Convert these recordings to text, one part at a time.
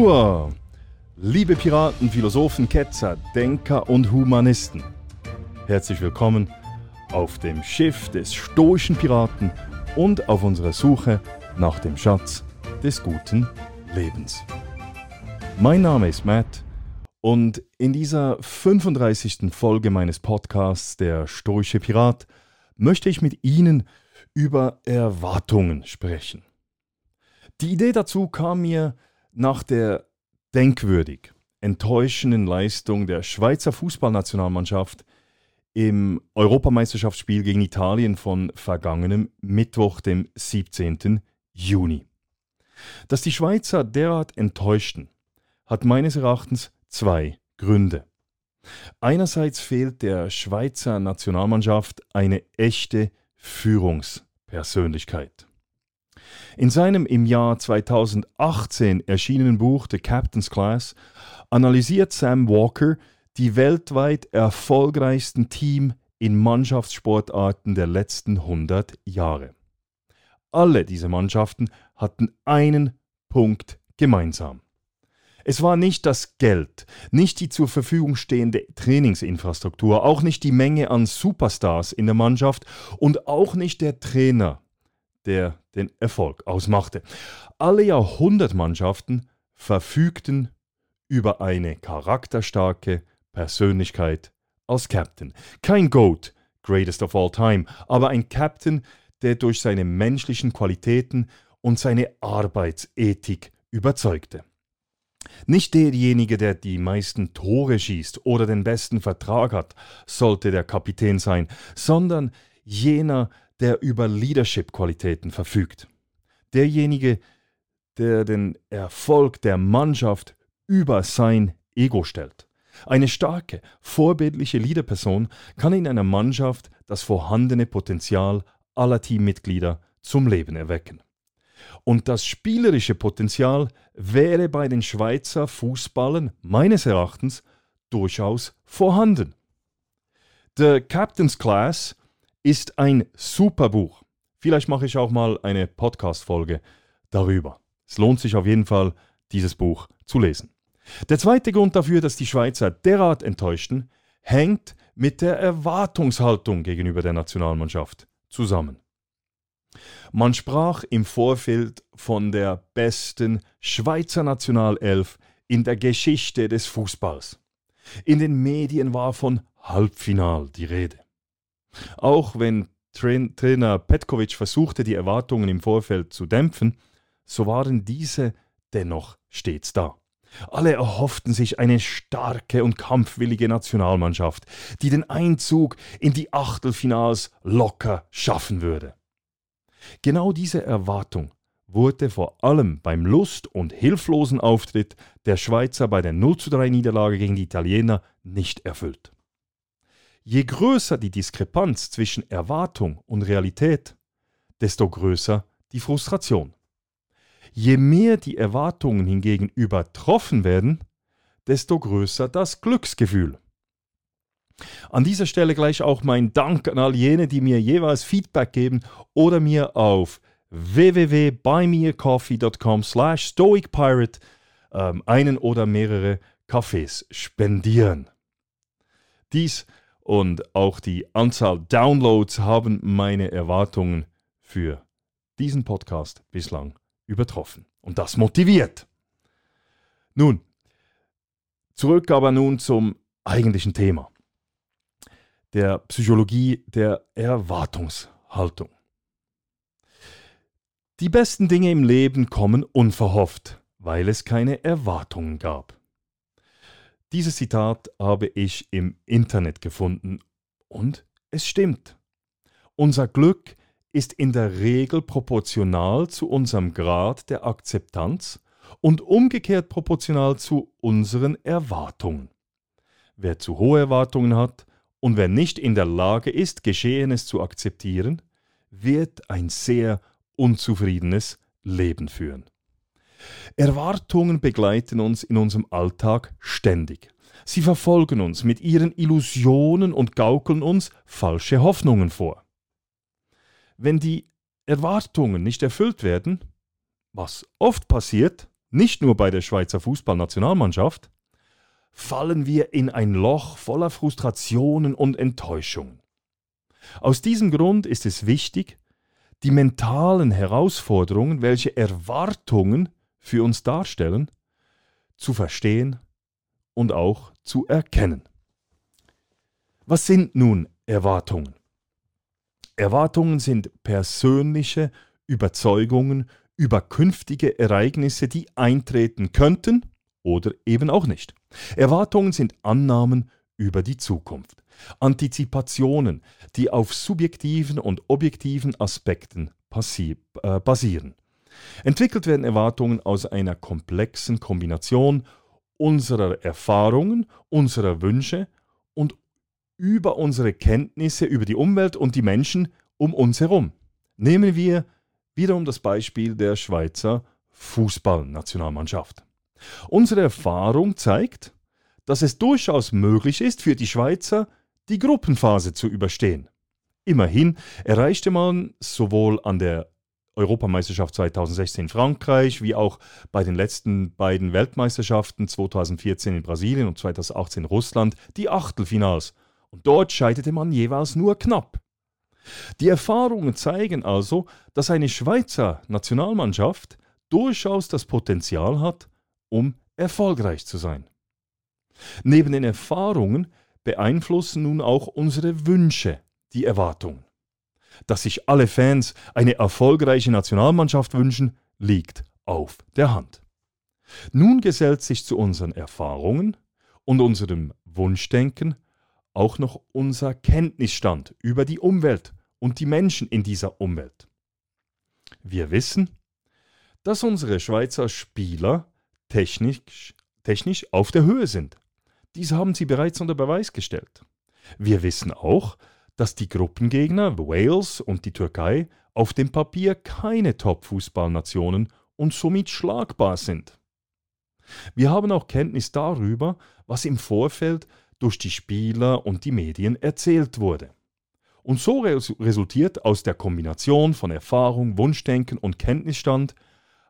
Hua! Liebe Piraten, Philosophen, Ketzer, Denker und Humanisten. Herzlich willkommen auf dem Schiff des stoischen Piraten und auf unserer Suche nach dem Schatz des guten Lebens. Mein Name ist Matt und in dieser 35. Folge meines Podcasts Der stoische Pirat möchte ich mit Ihnen über Erwartungen sprechen. Die Idee dazu kam mir nach der denkwürdig enttäuschenden Leistung der Schweizer Fußballnationalmannschaft im Europameisterschaftsspiel gegen Italien von vergangenem Mittwoch, dem 17. Juni. Dass die Schweizer derart enttäuschten, hat meines Erachtens zwei Gründe. Einerseits fehlt der Schweizer Nationalmannschaft eine echte Führungspersönlichkeit. In seinem im Jahr 2018 erschienenen Buch The Captain's Class analysiert Sam Walker die weltweit erfolgreichsten Team in Mannschaftssportarten der letzten 100 Jahre. Alle diese Mannschaften hatten einen Punkt gemeinsam. Es war nicht das Geld, nicht die zur Verfügung stehende Trainingsinfrastruktur, auch nicht die Menge an Superstars in der Mannschaft und auch nicht der Trainer, der den Erfolg ausmachte. Alle Jahrhundertmannschaften verfügten über eine charakterstarke Persönlichkeit als Captain. Kein Goat, greatest of all time, aber ein Captain, der durch seine menschlichen Qualitäten und seine Arbeitsethik überzeugte. Nicht derjenige, der die meisten Tore schießt oder den besten Vertrag hat, sollte der Kapitän sein, sondern jener, der über Leadership-Qualitäten verfügt. Derjenige, der den Erfolg der Mannschaft über sein Ego stellt. Eine starke, vorbildliche Leaderperson kann in einer Mannschaft das vorhandene Potenzial aller Teammitglieder zum Leben erwecken. Und das spielerische Potenzial wäre bei den Schweizer Fußballern meines Erachtens durchaus vorhanden. The Captain's Class ist ein super Buch. Vielleicht mache ich auch mal eine Podcast-Folge darüber. Es lohnt sich auf jeden Fall, dieses Buch zu lesen. Der zweite Grund dafür, dass die Schweizer derart enttäuschten, hängt mit der Erwartungshaltung gegenüber der Nationalmannschaft zusammen. Man sprach im Vorfeld von der besten Schweizer Nationalelf in der Geschichte des Fußballs. In den Medien war von Halbfinal die Rede. Auch wenn Trainer Petkovic versuchte, die Erwartungen im Vorfeld zu dämpfen, so waren diese dennoch stets da. Alle erhofften sich eine starke und kampfwillige Nationalmannschaft, die den Einzug in die Achtelfinals locker schaffen würde. Genau diese Erwartung wurde vor allem beim lust- und hilflosen Auftritt der Schweizer bei der 0 3 Niederlage gegen die Italiener nicht erfüllt. Je größer die Diskrepanz zwischen Erwartung und Realität, desto größer die Frustration. Je mehr die Erwartungen hingegen übertroffen werden, desto größer das Glücksgefühl. An dieser Stelle gleich auch mein Dank an all jene, die mir jeweils Feedback geben oder mir auf www.buymeacoffee.com slash stoicpirate ähm, einen oder mehrere Kaffees spendieren. Dies und auch die Anzahl Downloads haben meine Erwartungen für diesen Podcast bislang übertroffen. Und das motiviert. Nun, zurück aber nun zum eigentlichen Thema der Psychologie der Erwartungshaltung. Die besten Dinge im Leben kommen unverhofft, weil es keine Erwartungen gab. Dieses Zitat habe ich im Internet gefunden und es stimmt. Unser Glück ist in der Regel proportional zu unserem Grad der Akzeptanz und umgekehrt proportional zu unseren Erwartungen. Wer zu hohe Erwartungen hat, und wer nicht in der Lage ist, Geschehenes zu akzeptieren, wird ein sehr unzufriedenes Leben führen. Erwartungen begleiten uns in unserem Alltag ständig. Sie verfolgen uns mit ihren Illusionen und gaukeln uns falsche Hoffnungen vor. Wenn die Erwartungen nicht erfüllt werden, was oft passiert, nicht nur bei der Schweizer Fußballnationalmannschaft, fallen wir in ein Loch voller Frustrationen und Enttäuschungen. Aus diesem Grund ist es wichtig, die mentalen Herausforderungen, welche Erwartungen für uns darstellen, zu verstehen und auch zu erkennen. Was sind nun Erwartungen? Erwartungen sind persönliche Überzeugungen über künftige Ereignisse, die eintreten könnten oder eben auch nicht. Erwartungen sind Annahmen über die Zukunft, Antizipationen, die auf subjektiven und objektiven Aspekten äh, basieren. Entwickelt werden Erwartungen aus einer komplexen Kombination unserer Erfahrungen, unserer Wünsche und über unsere Kenntnisse über die Umwelt und die Menschen um uns herum. Nehmen wir wiederum das Beispiel der Schweizer Fußballnationalmannschaft. Unsere Erfahrung zeigt, dass es durchaus möglich ist, für die Schweizer die Gruppenphase zu überstehen. Immerhin erreichte man sowohl an der Europameisterschaft 2016 in Frankreich wie auch bei den letzten beiden Weltmeisterschaften 2014 in Brasilien und 2018 in Russland die Achtelfinals. Und dort scheiterte man jeweils nur knapp. Die Erfahrungen zeigen also, dass eine Schweizer Nationalmannschaft durchaus das Potenzial hat, um erfolgreich zu sein. Neben den Erfahrungen beeinflussen nun auch unsere Wünsche die Erwartungen. Dass sich alle Fans eine erfolgreiche Nationalmannschaft wünschen, liegt auf der Hand. Nun gesellt sich zu unseren Erfahrungen und unserem Wunschdenken auch noch unser Kenntnisstand über die Umwelt und die Menschen in dieser Umwelt. Wir wissen, dass unsere Schweizer Spieler technisch, technisch auf der Höhe sind. Dies haben sie bereits unter Beweis gestellt. Wir wissen auch, dass die Gruppengegner Wales und die Türkei auf dem Papier keine Top-Fußballnationen und somit schlagbar sind. Wir haben auch Kenntnis darüber, was im Vorfeld durch die Spieler und die Medien erzählt wurde. Und so resultiert aus der Kombination von Erfahrung, Wunschdenken und Kenntnisstand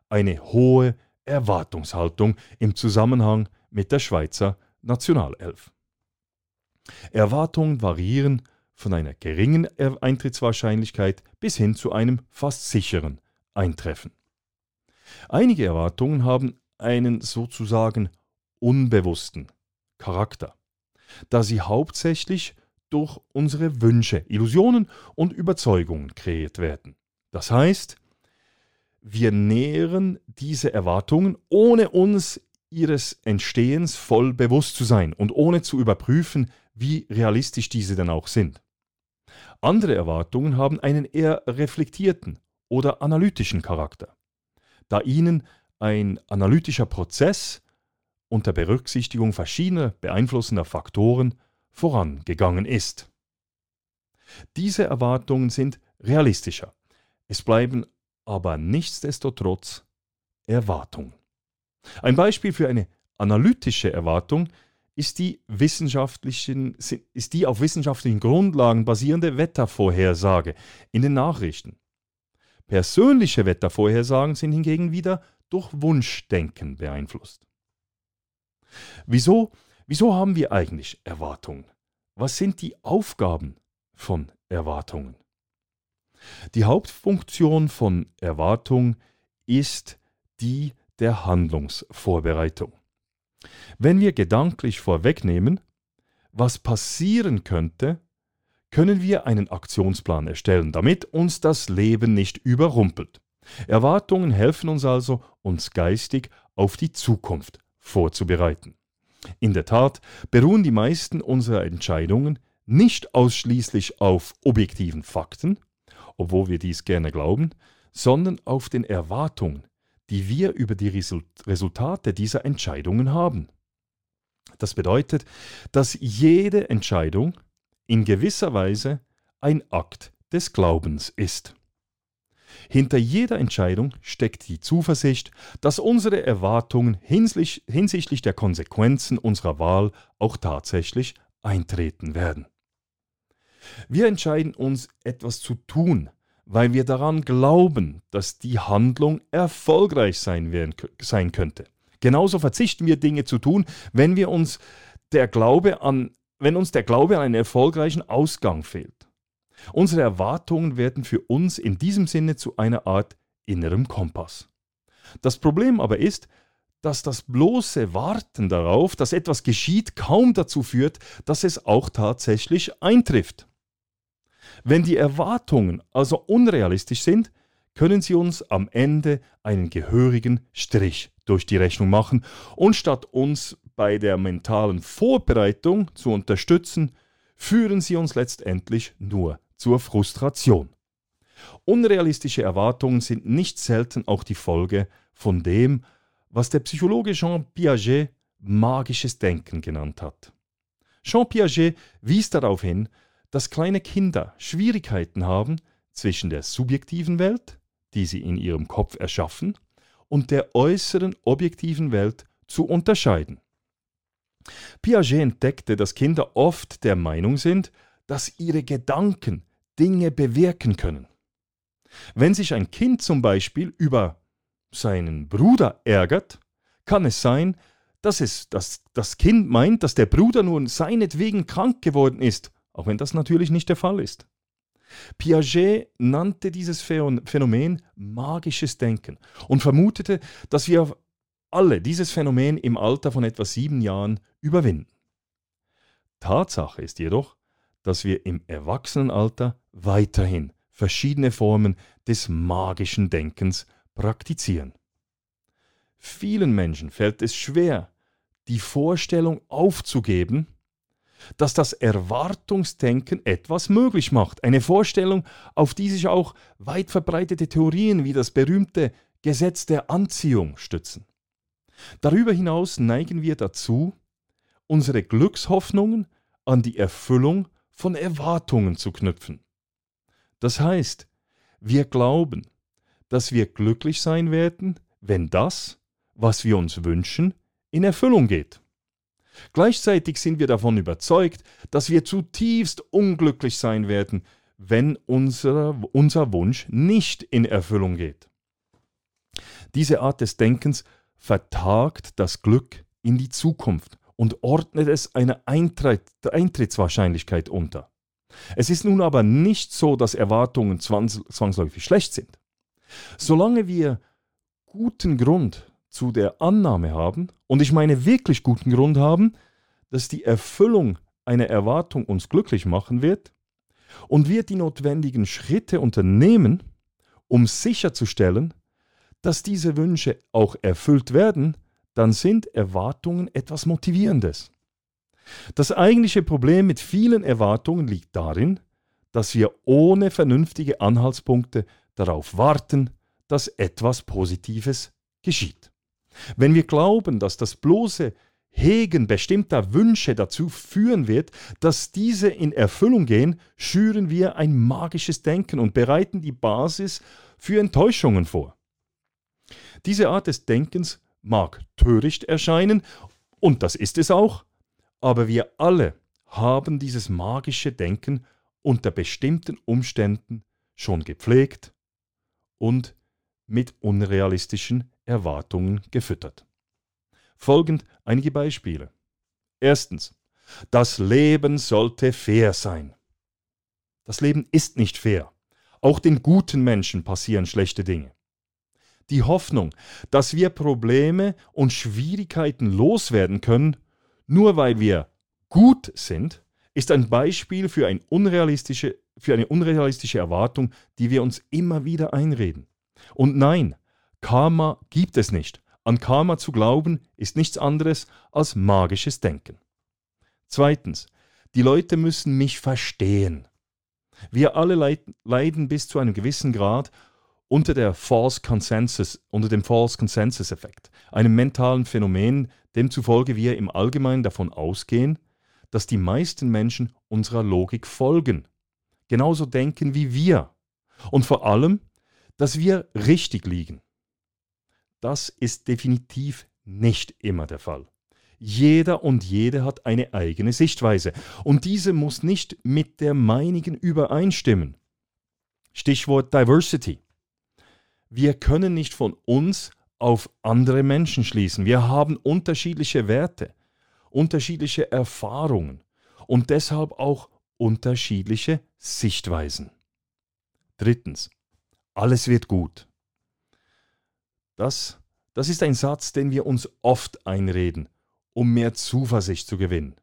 eine hohe Erwartungshaltung im Zusammenhang mit der Schweizer Nationalelf. Erwartungen variieren von einer geringen Eintrittswahrscheinlichkeit bis hin zu einem fast sicheren Eintreffen. Einige Erwartungen haben einen sozusagen unbewussten Charakter, da sie hauptsächlich durch unsere Wünsche, Illusionen und Überzeugungen kreiert werden. Das heißt, wir nähren diese Erwartungen, ohne uns ihres Entstehens voll bewusst zu sein und ohne zu überprüfen, wie realistisch diese denn auch sind. Andere Erwartungen haben einen eher reflektierten oder analytischen Charakter, da ihnen ein analytischer Prozess unter Berücksichtigung verschiedener beeinflussender Faktoren vorangegangen ist. Diese Erwartungen sind realistischer. Es bleiben aber nichtsdestotrotz Erwartungen. Ein Beispiel für eine analytische Erwartung ist die, wissenschaftlichen, ist die auf wissenschaftlichen Grundlagen basierende Wettervorhersage in den Nachrichten. Persönliche Wettervorhersagen sind hingegen wieder durch Wunschdenken beeinflusst. Wieso, wieso haben wir eigentlich Erwartungen? Was sind die Aufgaben von Erwartungen? Die Hauptfunktion von Erwartung ist die der Handlungsvorbereitung. Wenn wir gedanklich vorwegnehmen, was passieren könnte, können wir einen Aktionsplan erstellen, damit uns das Leben nicht überrumpelt. Erwartungen helfen uns also, uns geistig auf die Zukunft vorzubereiten. In der Tat beruhen die meisten unserer Entscheidungen nicht ausschließlich auf objektiven Fakten, obwohl wir dies gerne glauben, sondern auf den Erwartungen, die wir über die Resultate dieser Entscheidungen haben. Das bedeutet, dass jede Entscheidung in gewisser Weise ein Akt des Glaubens ist. Hinter jeder Entscheidung steckt die Zuversicht, dass unsere Erwartungen hinsichtlich der Konsequenzen unserer Wahl auch tatsächlich eintreten werden. Wir entscheiden uns etwas zu tun, weil wir daran glauben, dass die Handlung erfolgreich sein, werden, sein könnte. Genauso verzichten wir Dinge zu tun, wenn wir uns der Glaube an, wenn uns der Glaube an einen erfolgreichen Ausgang fehlt. Unsere Erwartungen werden für uns in diesem Sinne zu einer Art innerem Kompass. Das Problem aber ist, dass das bloße Warten darauf, dass etwas geschieht, kaum dazu führt, dass es auch tatsächlich eintrifft. Wenn die Erwartungen also unrealistisch sind, können sie uns am Ende einen gehörigen Strich durch die Rechnung machen und statt uns bei der mentalen Vorbereitung zu unterstützen, führen sie uns letztendlich nur zur Frustration. Unrealistische Erwartungen sind nicht selten auch die Folge von dem, was der Psychologe Jean Piaget magisches Denken genannt hat. Jean Piaget wies darauf hin, dass kleine Kinder Schwierigkeiten haben zwischen der subjektiven Welt, die sie in ihrem Kopf erschaffen, und der äußeren objektiven Welt zu unterscheiden. Piaget entdeckte, dass Kinder oft der Meinung sind, dass ihre Gedanken Dinge bewirken können. Wenn sich ein Kind zum Beispiel über seinen Bruder ärgert, kann es sein, dass es dass das Kind meint, dass der Bruder nun seinetwegen krank geworden ist, auch wenn das natürlich nicht der Fall ist. Piaget nannte dieses Phänomen magisches Denken und vermutete, dass wir alle dieses Phänomen im Alter von etwa sieben Jahren überwinden. Tatsache ist jedoch, dass wir im Erwachsenenalter weiterhin verschiedene Formen des magischen Denkens praktizieren. Vielen Menschen fällt es schwer, die Vorstellung aufzugeben, dass das Erwartungsdenken etwas möglich macht. Eine Vorstellung, auf die sich auch weit verbreitete Theorien wie das berühmte Gesetz der Anziehung stützen. Darüber hinaus neigen wir dazu, unsere Glückshoffnungen an die Erfüllung von Erwartungen zu knüpfen. Das heißt, wir glauben, dass wir glücklich sein werden, wenn das, was wir uns wünschen, in Erfüllung geht. Gleichzeitig sind wir davon überzeugt, dass wir zutiefst unglücklich sein werden, wenn unser, unser Wunsch nicht in Erfüllung geht. Diese Art des Denkens vertagt das Glück in die Zukunft und ordnet es einer Eintritt, Eintrittswahrscheinlichkeit unter. Es ist nun aber nicht so, dass Erwartungen zwangsläufig schlecht sind. Solange wir guten Grund zu der Annahme haben, und ich meine wirklich guten Grund haben, dass die Erfüllung einer Erwartung uns glücklich machen wird, und wir die notwendigen Schritte unternehmen, um sicherzustellen, dass diese Wünsche auch erfüllt werden, dann sind Erwartungen etwas Motivierendes. Das eigentliche Problem mit vielen Erwartungen liegt darin, dass wir ohne vernünftige Anhaltspunkte darauf warten, dass etwas Positives geschieht. Wenn wir glauben, dass das bloße Hegen bestimmter Wünsche dazu führen wird, dass diese in Erfüllung gehen, schüren wir ein magisches Denken und bereiten die Basis für Enttäuschungen vor. Diese Art des Denkens mag töricht erscheinen, und das ist es auch, aber wir alle haben dieses magische Denken unter bestimmten Umständen schon gepflegt und mit unrealistischen Erwartungen gefüttert. Folgend einige Beispiele. Erstens. Das Leben sollte fair sein. Das Leben ist nicht fair. Auch den guten Menschen passieren schlechte Dinge. Die Hoffnung, dass wir Probleme und Schwierigkeiten loswerden können, nur weil wir gut sind, ist ein Beispiel für, ein unrealistische, für eine unrealistische Erwartung, die wir uns immer wieder einreden. Und nein, Karma gibt es nicht. An Karma zu glauben ist nichts anderes als magisches Denken. Zweitens, die Leute müssen mich verstehen. Wir alle leiden bis zu einem gewissen Grad unter der False Consensus, unter dem False Consensus Effekt, einem mentalen Phänomen, demzufolge wir im Allgemeinen davon ausgehen, dass die meisten Menschen unserer Logik folgen, genauso denken wie wir und vor allem, dass wir richtig liegen. Das ist definitiv nicht immer der Fall. Jeder und jede hat eine eigene Sichtweise und diese muss nicht mit der meinigen übereinstimmen. Stichwort Diversity. Wir können nicht von uns auf andere Menschen schließen. Wir haben unterschiedliche Werte, unterschiedliche Erfahrungen und deshalb auch unterschiedliche Sichtweisen. Drittens, alles wird gut. Das, das ist ein Satz, den wir uns oft einreden, um mehr Zuversicht zu gewinnen.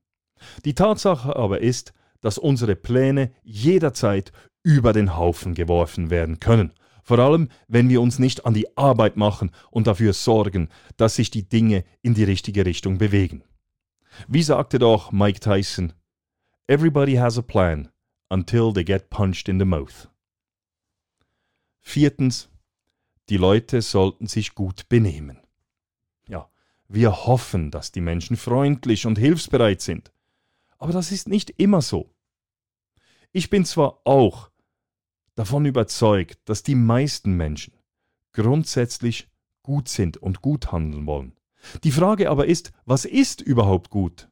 Die Tatsache aber ist, dass unsere Pläne jederzeit über den Haufen geworfen werden können. Vor allem, wenn wir uns nicht an die Arbeit machen und dafür sorgen, dass sich die Dinge in die richtige Richtung bewegen. Wie sagte doch Mike Tyson, Everybody has a plan until they get punched in the mouth. Viertens, die Leute sollten sich gut benehmen. Ja, wir hoffen, dass die Menschen freundlich und hilfsbereit sind. Aber das ist nicht immer so. Ich bin zwar auch davon überzeugt, dass die meisten Menschen grundsätzlich gut sind und gut handeln wollen. Die Frage aber ist, was ist überhaupt gut?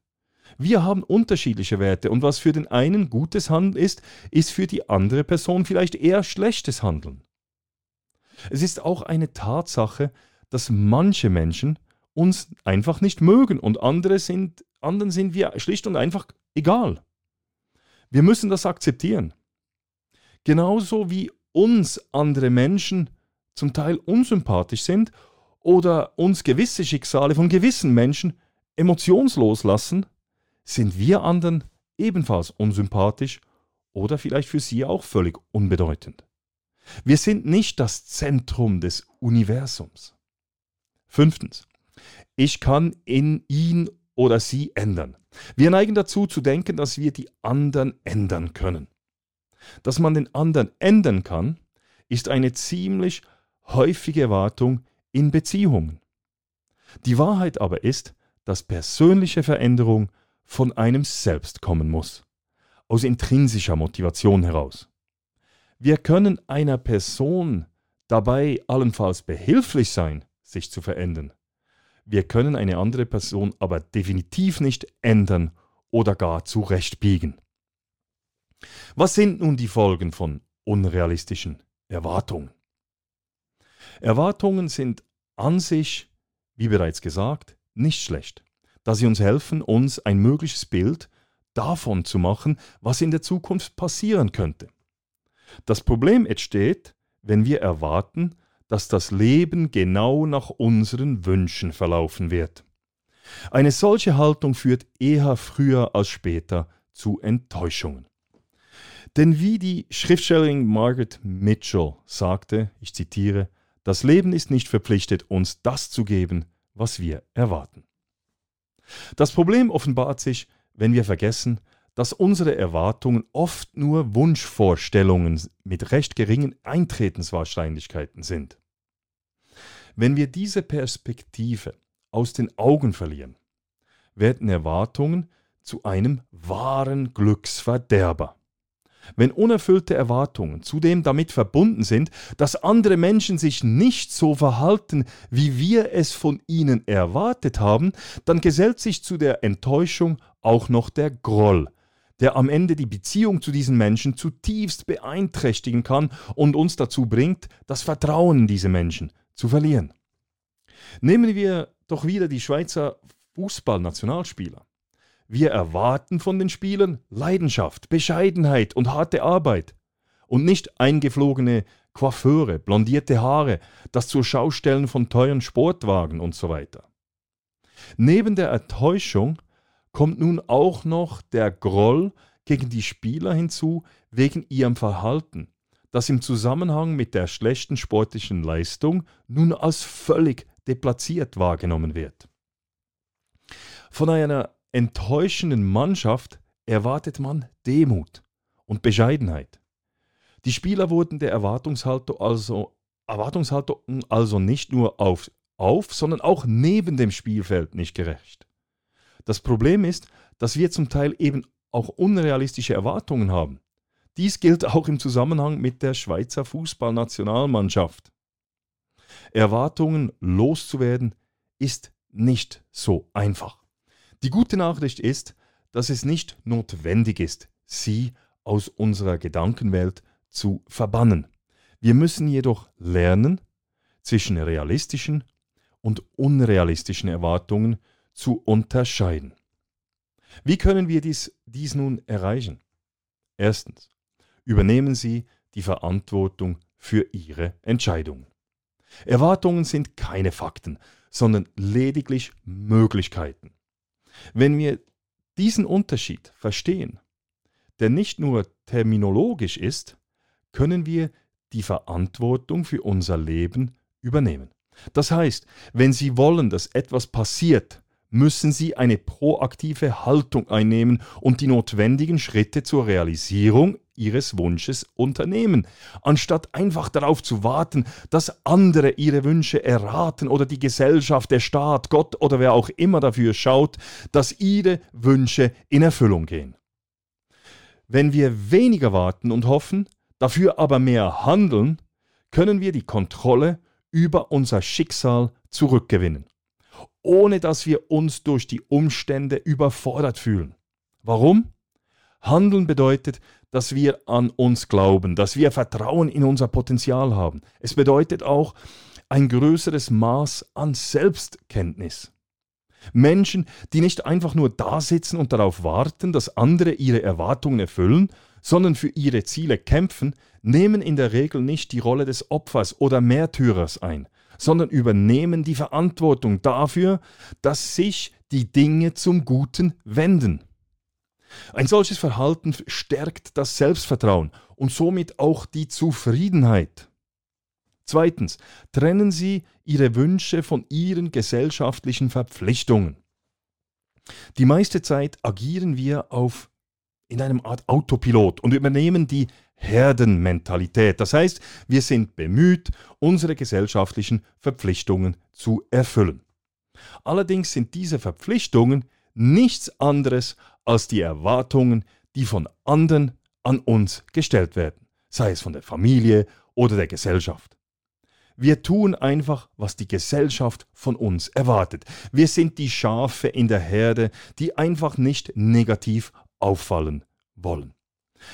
Wir haben unterschiedliche Werte und was für den einen gutes Handeln ist, ist für die andere Person vielleicht eher schlechtes Handeln. Es ist auch eine Tatsache, dass manche Menschen uns einfach nicht mögen und andere sind, anderen sind wir schlicht und einfach egal. Wir müssen das akzeptieren. Genauso wie uns andere Menschen zum Teil unsympathisch sind oder uns gewisse Schicksale von gewissen Menschen emotionslos lassen, sind wir anderen ebenfalls unsympathisch oder vielleicht für sie auch völlig unbedeutend. Wir sind nicht das Zentrum des Universums. Fünftens. Ich kann in ihn oder sie ändern. Wir neigen dazu zu denken, dass wir die anderen ändern können. Dass man den anderen ändern kann, ist eine ziemlich häufige Erwartung in Beziehungen. Die Wahrheit aber ist, dass persönliche Veränderung von einem selbst kommen muss, aus intrinsischer Motivation heraus. Wir können einer Person dabei allenfalls behilflich sein, sich zu verändern. Wir können eine andere Person aber definitiv nicht ändern oder gar zurechtbiegen. Was sind nun die Folgen von unrealistischen Erwartungen? Erwartungen sind an sich, wie bereits gesagt, nicht schlecht, da sie uns helfen, uns ein mögliches Bild davon zu machen, was in der Zukunft passieren könnte. Das Problem entsteht, wenn wir erwarten, dass das Leben genau nach unseren Wünschen verlaufen wird. Eine solche Haltung führt eher früher als später zu Enttäuschungen. Denn wie die Schriftstellerin Margaret Mitchell sagte, ich zitiere, das Leben ist nicht verpflichtet, uns das zu geben, was wir erwarten. Das Problem offenbart sich, wenn wir vergessen, dass unsere Erwartungen oft nur Wunschvorstellungen mit recht geringen Eintretenswahrscheinlichkeiten sind. Wenn wir diese Perspektive aus den Augen verlieren, werden Erwartungen zu einem wahren Glücksverderber. Wenn unerfüllte Erwartungen zudem damit verbunden sind, dass andere Menschen sich nicht so verhalten, wie wir es von ihnen erwartet haben, dann gesellt sich zu der Enttäuschung auch noch der Groll, der am Ende die Beziehung zu diesen Menschen zutiefst beeinträchtigen kann und uns dazu bringt, das Vertrauen in diese Menschen zu verlieren. Nehmen wir doch wieder die Schweizer Fußballnationalspieler. Wir erwarten von den Spielern Leidenschaft, Bescheidenheit und harte Arbeit und nicht eingeflogene Coiffeure, blondierte Haare, das zur Schaustellen von teuren Sportwagen und so weiter. Neben der Enttäuschung kommt nun auch noch der Groll gegen die Spieler hinzu wegen ihrem Verhalten, das im Zusammenhang mit der schlechten sportlichen Leistung nun als völlig deplatziert wahrgenommen wird. Von einer enttäuschenden Mannschaft erwartet man Demut und Bescheidenheit. Die Spieler wurden der Erwartungshaltung also, Erwartungshaltung also nicht nur auf, auf, sondern auch neben dem Spielfeld nicht gerecht. Das Problem ist, dass wir zum Teil eben auch unrealistische Erwartungen haben. Dies gilt auch im Zusammenhang mit der Schweizer Fußballnationalmannschaft. Erwartungen loszuwerden ist nicht so einfach. Die gute Nachricht ist, dass es nicht notwendig ist, sie aus unserer Gedankenwelt zu verbannen. Wir müssen jedoch lernen, zwischen realistischen und unrealistischen Erwartungen zu unterscheiden. Wie können wir dies, dies nun erreichen? Erstens, übernehmen Sie die Verantwortung für Ihre Entscheidungen. Erwartungen sind keine Fakten, sondern lediglich Möglichkeiten. Wenn wir diesen Unterschied verstehen, der nicht nur terminologisch ist, können wir die Verantwortung für unser Leben übernehmen. Das heißt, wenn Sie wollen, dass etwas passiert, müssen Sie eine proaktive Haltung einnehmen und die notwendigen Schritte zur Realisierung Ihres Wunsches unternehmen, anstatt einfach darauf zu warten, dass andere Ihre Wünsche erraten oder die Gesellschaft, der Staat, Gott oder wer auch immer dafür schaut, dass Ihre Wünsche in Erfüllung gehen. Wenn wir weniger warten und hoffen, dafür aber mehr handeln, können wir die Kontrolle über unser Schicksal zurückgewinnen, ohne dass wir uns durch die Umstände überfordert fühlen. Warum? Handeln bedeutet, dass wir an uns glauben, dass wir Vertrauen in unser Potenzial haben. Es bedeutet auch ein größeres Maß an Selbstkenntnis. Menschen, die nicht einfach nur da sitzen und darauf warten, dass andere ihre Erwartungen erfüllen, sondern für ihre Ziele kämpfen, nehmen in der Regel nicht die Rolle des Opfers oder Märtyrers ein, sondern übernehmen die Verantwortung dafür, dass sich die Dinge zum Guten wenden. Ein solches Verhalten stärkt das Selbstvertrauen und somit auch die Zufriedenheit. Zweitens, trennen Sie Ihre Wünsche von Ihren gesellschaftlichen Verpflichtungen. Die meiste Zeit agieren wir auf in einem Art Autopilot und übernehmen die Herdenmentalität. Das heißt, wir sind bemüht, unsere gesellschaftlichen Verpflichtungen zu erfüllen. Allerdings sind diese Verpflichtungen nichts anderes als die Erwartungen, die von anderen an uns gestellt werden, sei es von der Familie oder der Gesellschaft. Wir tun einfach, was die Gesellschaft von uns erwartet. Wir sind die Schafe in der Herde, die einfach nicht negativ auffallen wollen.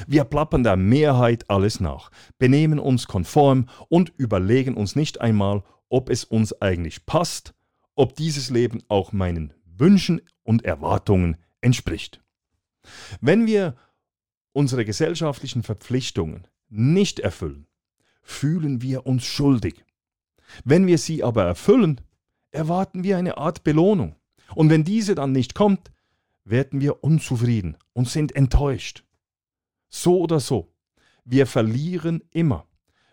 Wir plappern der Mehrheit alles nach, benehmen uns konform und überlegen uns nicht einmal, ob es uns eigentlich passt, ob dieses Leben auch meinen Wünschen und Erwartungen entspricht. Wenn wir unsere gesellschaftlichen Verpflichtungen nicht erfüllen, fühlen wir uns schuldig. Wenn wir sie aber erfüllen, erwarten wir eine Art Belohnung. Und wenn diese dann nicht kommt, werden wir unzufrieden und sind enttäuscht. So oder so, wir verlieren immer,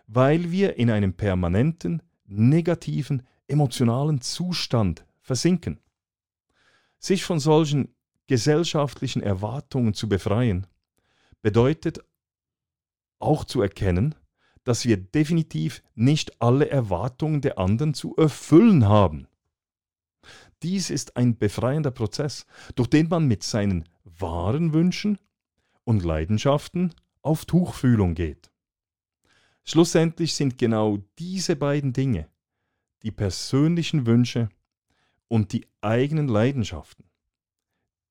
weil wir in einem permanenten, negativen, emotionalen Zustand versinken. Sich von solchen gesellschaftlichen Erwartungen zu befreien, bedeutet auch zu erkennen, dass wir definitiv nicht alle Erwartungen der anderen zu erfüllen haben. Dies ist ein befreiender Prozess, durch den man mit seinen wahren Wünschen und Leidenschaften auf Tuchfühlung geht. Schlussendlich sind genau diese beiden Dinge, die persönlichen Wünsche und die eigenen Leidenschaften,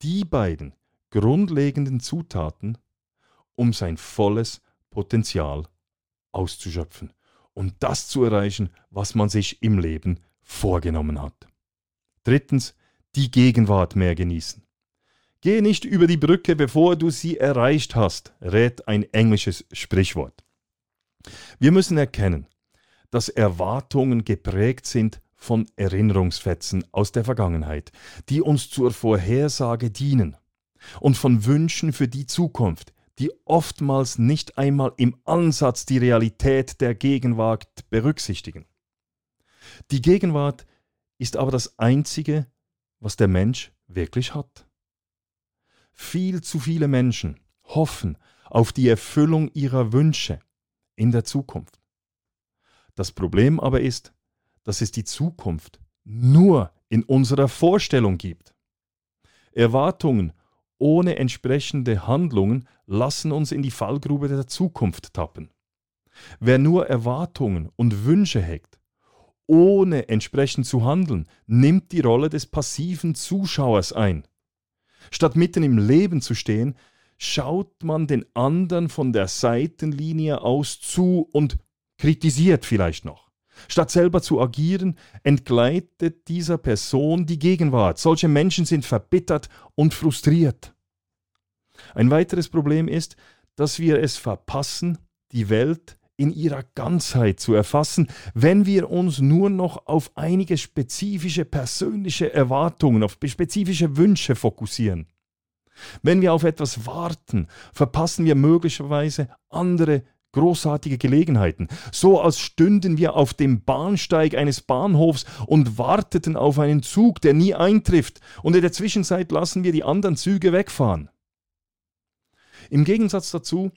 die beiden grundlegenden Zutaten, um sein volles Potenzial auszuschöpfen und das zu erreichen, was man sich im Leben vorgenommen hat. Drittens, die Gegenwart mehr genießen. Geh nicht über die Brücke, bevor du sie erreicht hast, rät ein englisches Sprichwort. Wir müssen erkennen, dass Erwartungen geprägt sind von Erinnerungsfetzen aus der Vergangenheit, die uns zur Vorhersage dienen, und von Wünschen für die Zukunft, die oftmals nicht einmal im Ansatz die Realität der Gegenwart berücksichtigen. Die Gegenwart ist aber das Einzige, was der Mensch wirklich hat. Viel zu viele Menschen hoffen auf die Erfüllung ihrer Wünsche in der Zukunft. Das Problem aber ist, dass es die Zukunft nur in unserer Vorstellung gibt. Erwartungen ohne entsprechende Handlungen lassen uns in die Fallgrube der Zukunft tappen. Wer nur Erwartungen und Wünsche hegt, ohne entsprechend zu handeln, nimmt die Rolle des passiven Zuschauers ein. Statt mitten im Leben zu stehen, schaut man den anderen von der Seitenlinie aus zu und kritisiert vielleicht noch. Statt selber zu agieren, entgleitet dieser Person die Gegenwart. Solche Menschen sind verbittert und frustriert. Ein weiteres Problem ist, dass wir es verpassen, die Welt in ihrer Ganzheit zu erfassen, wenn wir uns nur noch auf einige spezifische persönliche Erwartungen, auf spezifische Wünsche fokussieren. Wenn wir auf etwas warten, verpassen wir möglicherweise andere großartige Gelegenheiten, so als stünden wir auf dem Bahnsteig eines Bahnhofs und warteten auf einen Zug, der nie eintrifft, und in der Zwischenzeit lassen wir die anderen Züge wegfahren. Im Gegensatz dazu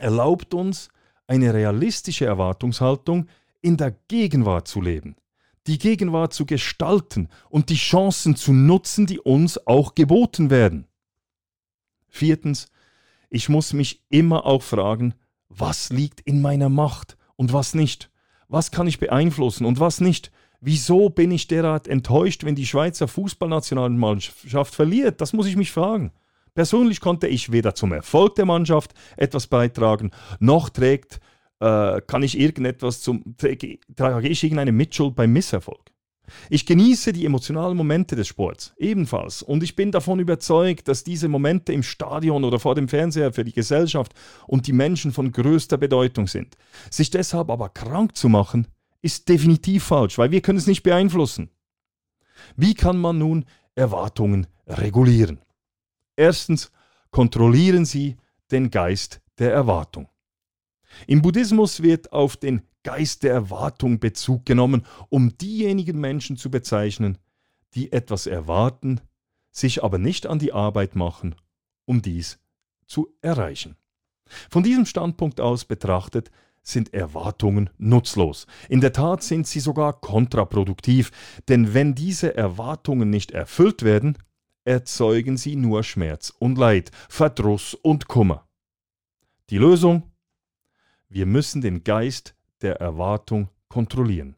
erlaubt uns eine realistische Erwartungshaltung, in der Gegenwart zu leben, die Gegenwart zu gestalten und die Chancen zu nutzen, die uns auch geboten werden. Viertens, ich muss mich immer auch fragen, was liegt in meiner Macht und was nicht? Was kann ich beeinflussen und was nicht? Wieso bin ich derart enttäuscht, wenn die Schweizer Fußballnationalmannschaft verliert? Das muss ich mich fragen. Persönlich konnte ich weder zum Erfolg der Mannschaft etwas beitragen, noch trägt, äh, kann ich irgendetwas zum, trage ich irgendeine Mitschuld beim Misserfolg. Ich genieße die emotionalen Momente des Sports ebenfalls und ich bin davon überzeugt, dass diese Momente im Stadion oder vor dem Fernseher für die Gesellschaft und die Menschen von größter Bedeutung sind. Sich deshalb aber krank zu machen, ist definitiv falsch, weil wir können es nicht beeinflussen. Wie kann man nun Erwartungen regulieren? Erstens, kontrollieren Sie den Geist der Erwartung. Im Buddhismus wird auf den Geist der Erwartung Bezug genommen, um diejenigen Menschen zu bezeichnen, die etwas erwarten, sich aber nicht an die Arbeit machen, um dies zu erreichen. Von diesem Standpunkt aus betrachtet sind Erwartungen nutzlos. In der Tat sind sie sogar kontraproduktiv, denn wenn diese Erwartungen nicht erfüllt werden, erzeugen sie nur Schmerz und Leid, Verdruss und Kummer. Die Lösung? Wir müssen den Geist der Erwartung kontrollieren.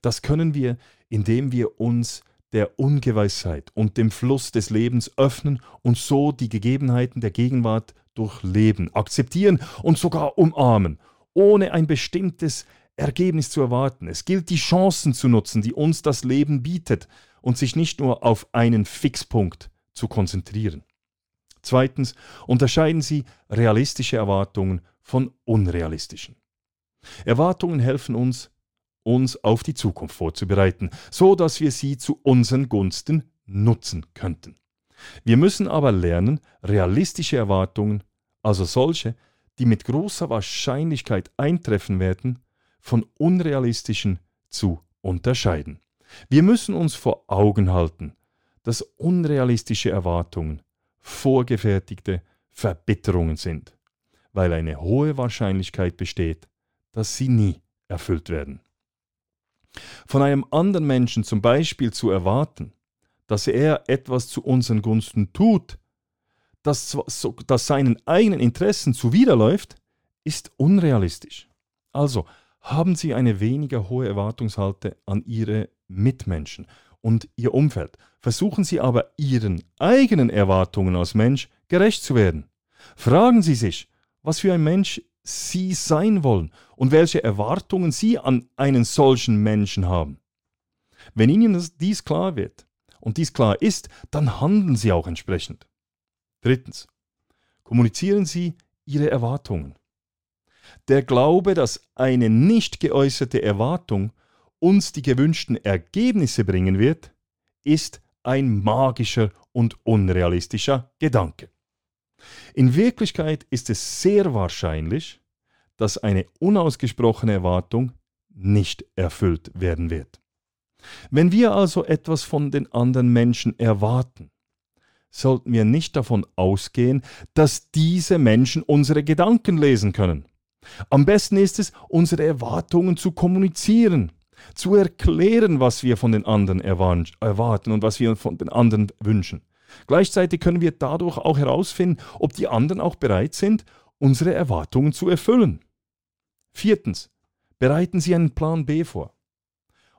Das können wir, indem wir uns der Ungewissheit und dem Fluss des Lebens öffnen und so die Gegebenheiten der Gegenwart durchleben, akzeptieren und sogar umarmen, ohne ein bestimmtes Ergebnis zu erwarten. Es gilt, die Chancen zu nutzen, die uns das Leben bietet und sich nicht nur auf einen Fixpunkt zu konzentrieren. Zweitens unterscheiden Sie realistische Erwartungen von unrealistischen. Erwartungen helfen uns, uns auf die Zukunft vorzubereiten, so dass wir sie zu unseren Gunsten nutzen könnten. Wir müssen aber lernen, realistische Erwartungen, also solche, die mit großer Wahrscheinlichkeit eintreffen werden, von unrealistischen zu unterscheiden. Wir müssen uns vor Augen halten, dass unrealistische Erwartungen vorgefertigte Verbitterungen sind, weil eine hohe Wahrscheinlichkeit besteht, dass sie nie erfüllt werden. Von einem anderen Menschen zum Beispiel zu erwarten, dass er etwas zu unseren Gunsten tut, das, das seinen eigenen Interessen zuwiderläuft, ist unrealistisch. Also haben Sie eine weniger hohe Erwartungshalte an Ihre Mitmenschen und Ihr Umfeld. Versuchen Sie aber Ihren eigenen Erwartungen als Mensch gerecht zu werden. Fragen Sie sich, was für ein Mensch sie sein wollen und welche Erwartungen sie an einen solchen Menschen haben. Wenn ihnen dies klar wird und dies klar ist, dann handeln sie auch entsprechend. Drittens. Kommunizieren Sie Ihre Erwartungen. Der Glaube, dass eine nicht geäußerte Erwartung uns die gewünschten Ergebnisse bringen wird, ist ein magischer und unrealistischer Gedanke. In Wirklichkeit ist es sehr wahrscheinlich, dass eine unausgesprochene Erwartung nicht erfüllt werden wird. Wenn wir also etwas von den anderen Menschen erwarten, sollten wir nicht davon ausgehen, dass diese Menschen unsere Gedanken lesen können. Am besten ist es, unsere Erwartungen zu kommunizieren, zu erklären, was wir von den anderen erwarten und was wir von den anderen wünschen. Gleichzeitig können wir dadurch auch herausfinden, ob die anderen auch bereit sind, unsere Erwartungen zu erfüllen. Viertens. Bereiten Sie einen Plan B vor.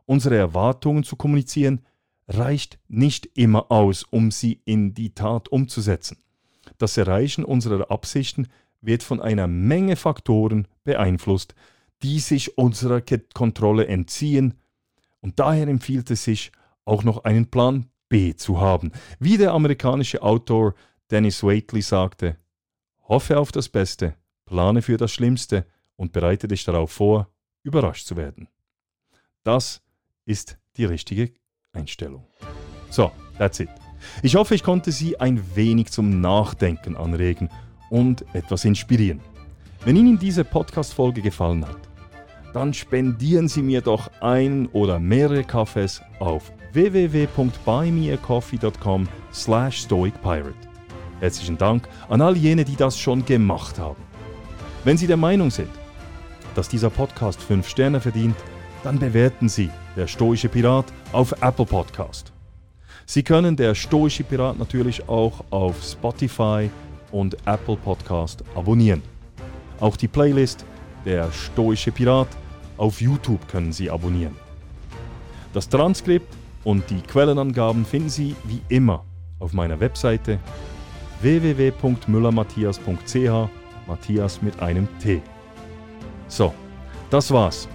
Unsere Erwartungen zu kommunizieren reicht nicht immer aus, um sie in die Tat umzusetzen. das Erreichen unserer Absichten wird von einer Menge Faktoren beeinflusst, die sich unserer Kontrolle entziehen, und daher empfiehlt es sich, auch noch einen Plan B zu haben. Wie der amerikanische Autor Dennis Waitley sagte, hoffe auf das Beste, plane für das Schlimmste und bereite dich darauf vor, überrascht zu werden. Das ist die richtige Einstellung. So, that's it. Ich hoffe, ich konnte Sie ein wenig zum Nachdenken anregen und etwas inspirieren. Wenn Ihnen diese Podcast-Folge gefallen hat, dann spendieren Sie mir doch ein oder mehrere Kaffees auf www.buymeacoffee.com slash stoicpirate. Herzlichen Dank an all jene, die das schon gemacht haben. Wenn Sie der Meinung sind, dass dieser Podcast 5 Sterne verdient, dann bewerten Sie der Stoische Pirat auf Apple Podcast. Sie können der Stoische Pirat natürlich auch auf Spotify und Apple Podcast abonnieren. Auch die Playlist Der Stoische Pirat auf YouTube können Sie abonnieren. Das Transkript und die Quellenangaben finden Sie wie immer auf meiner Webseite www.müllermatthias.ch Matthias mit einem T. So, das war's.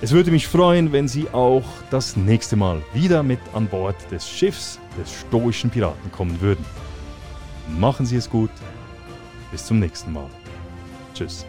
Es würde mich freuen, wenn Sie auch das nächste Mal wieder mit an Bord des Schiffs des stoischen Piraten kommen würden. Machen Sie es gut. Bis zum nächsten Mal. Tschüss.